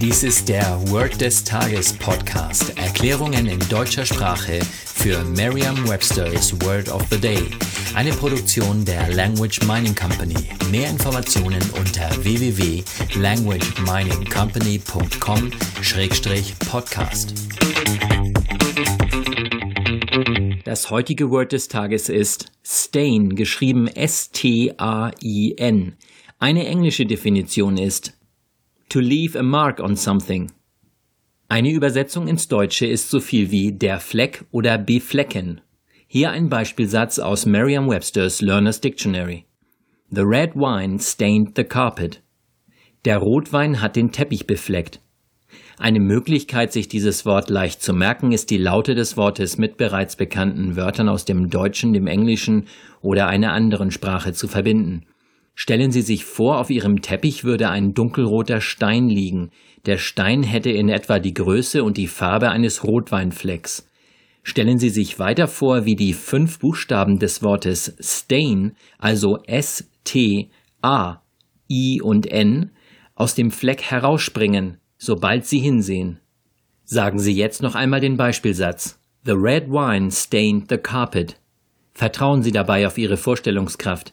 Dies ist der Word des Tages Podcast. Erklärungen in deutscher Sprache für Merriam-Webster's Word of the Day. Eine Produktion der Language Mining Company. Mehr Informationen unter www.languageminingcompany.com-podcast. Das heutige Word des Tages ist stain, geschrieben S-T-A-I-N. Eine englische Definition ist to leave a mark on something. Eine Übersetzung ins Deutsche ist so viel wie der Fleck oder beflecken. Hier ein Beispielsatz aus Merriam-Webster's Learner's Dictionary. The red wine stained the carpet. Der Rotwein hat den Teppich befleckt. Eine Möglichkeit, sich dieses Wort leicht zu merken, ist die Laute des Wortes mit bereits bekannten Wörtern aus dem Deutschen, dem Englischen oder einer anderen Sprache zu verbinden. Stellen Sie sich vor, auf Ihrem Teppich würde ein dunkelroter Stein liegen. Der Stein hätte in etwa die Größe und die Farbe eines Rotweinflecks. Stellen Sie sich weiter vor, wie die fünf Buchstaben des Wortes Stain, also S, T, A, I und N, aus dem Fleck herausspringen, sobald Sie hinsehen. Sagen Sie jetzt noch einmal den Beispielsatz. The red wine stained the carpet. Vertrauen Sie dabei auf Ihre Vorstellungskraft.